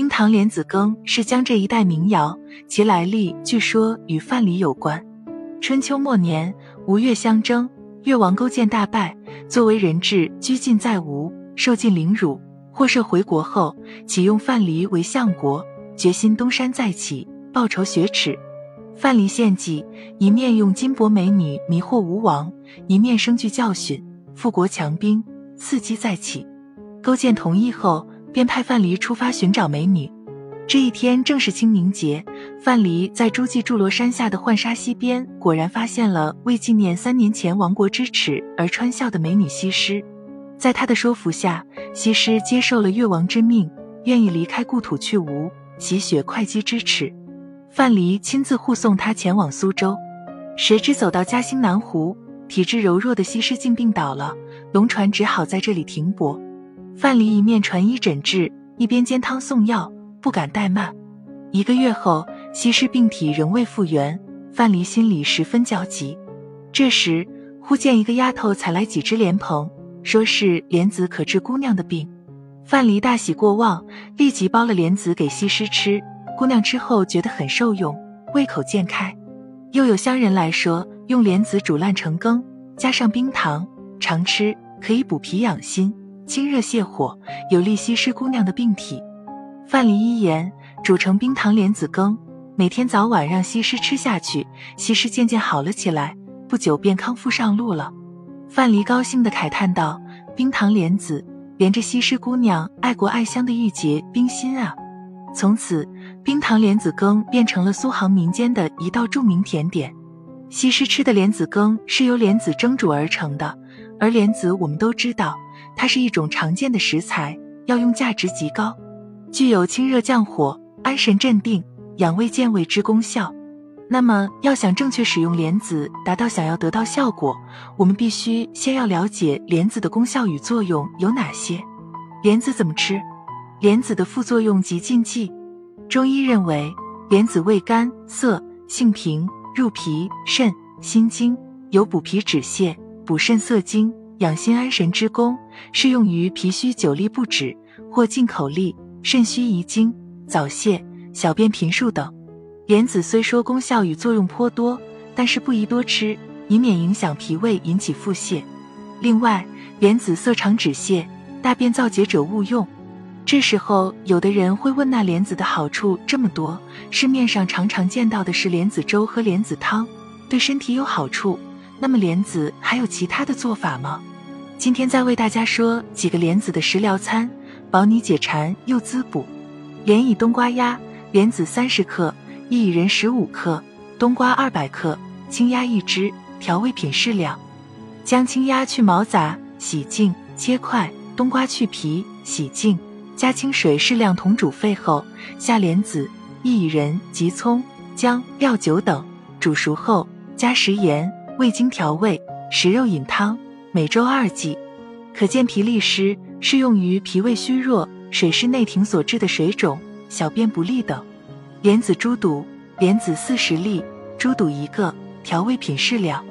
冰糖莲子羹是江浙一带民谣，其来历据说与范蠡有关。春秋末年，吴越相争，越王勾践大败，作为人质拘禁在吴，受尽凌辱。获赦回国后，启用范蠡为相国，决心东山再起，报仇雪耻。范蠡献计，一面用金帛美女迷惑吴王，一面生具教训，富国强兵，伺机再起。勾践同意后，便派范蠡出发寻找美女。这一天正是清明节，范蠡在诸暨筑罗山下的浣纱溪边，果然发现了为纪念三年前亡国之耻而穿孝的美女西施。在他的说服下，西施接受了越王之命，愿意离开故土去吴，洗雪会稽之耻。范蠡亲自护送她前往苏州，谁知走到嘉兴南湖，体质柔弱的西施竟病倒了，龙船只好在这里停泊。范蠡一面传医诊治，一边煎汤送药，不敢怠慢。一个月后，西施病体仍未复原，范蠡心里十分焦急。这时，忽见一个丫头采来几只莲蓬。说是莲子可治姑娘的病，范蠡大喜过望，立即包了莲子给西施吃。姑娘吃后觉得很受用，胃口渐开。又有乡人来说，用莲子煮烂成羹，加上冰糖，常吃可以补脾养心、清热泻火，有利西施姑娘的病体。范蠡一言，煮成冰糖莲子羹，每天早晚让西施吃下去。西施渐渐好了起来，不久便康复上路了。范蠡高兴地慨叹道：“冰糖莲子，连着西施姑娘爱国爱乡的玉洁冰心啊！”从此，冰糖莲子羹变成了苏杭民间的一道著名甜点。西施吃的莲子羹是由莲子蒸煮而成的，而莲子我们都知道，它是一种常见的食材，药用价值极高，具有清热降火、安神镇定、养胃健胃之功效。那么，要想正确使用莲子，达到想要得到效果，我们必须先要了解莲子的功效与作用有哪些。莲子怎么吃？莲子的副作用及禁忌。中医认为，莲子味甘涩，性平，入脾、肾、心经，有补脾止泻、补肾涩精、养心安神之功，适用于脾虚久立不止或进口利、肾虚遗精、早泄、小便频数等。莲子虽说功效与作用颇多，但是不宜多吃，以免影响脾胃，引起腹泻。另外，莲子色常止泻，大便燥结者勿用。这时候，有的人会问：那莲子的好处这么多，市面上常常见到的是莲子粥和莲子汤，对身体有好处，那么莲子还有其他的做法吗？今天再为大家说几个莲子的食疗餐，保你解馋又滋补。莲以冬瓜鸭，莲子三十克。薏苡仁十五克，冬瓜二百克，青鸭一只，调味品适量。将青鸭去毛杂，洗净切块；冬瓜去皮，洗净，加清水适量同煮沸后，下莲子、薏苡仁及葱、姜、料酒等，煮熟后加食盐、味精调味。食肉饮汤，每周二剂。可见脾利湿，适用于脾胃虚弱、水湿内停所致的水肿、小便不利等。莲子猪肚，莲子四十粒，猪肚一个，调味品适量。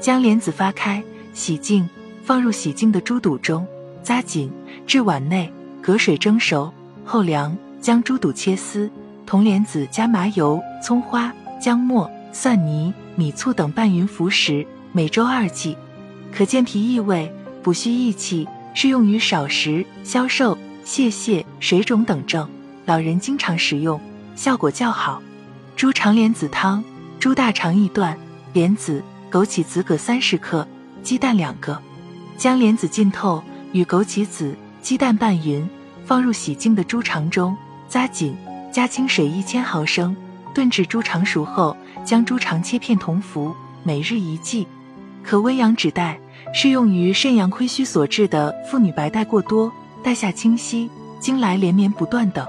将莲子发开，洗净，放入洗净的猪肚中，扎紧，置碗内，隔水蒸熟后凉。将猪肚切丝，同莲子加麻油、葱花、姜末、蒜泥、米醋等拌匀服食，每周二剂。可健脾益胃、补虚益气，适用于少食、消瘦、泄泻、水肿等症，老人经常食用。效果较好。猪肠莲子汤：猪大肠一段，莲子、枸杞子各三十克，鸡蛋两个。将莲子浸透，与枸杞子、鸡蛋拌匀，放入洗净的猪肠中，扎紧，加清水一千毫升，炖至猪肠熟后，将猪肠切片同服，每日一剂，可微阳止带，适用于肾阳亏虚所致的妇女白带过多、带下清晰、经来连绵不断等。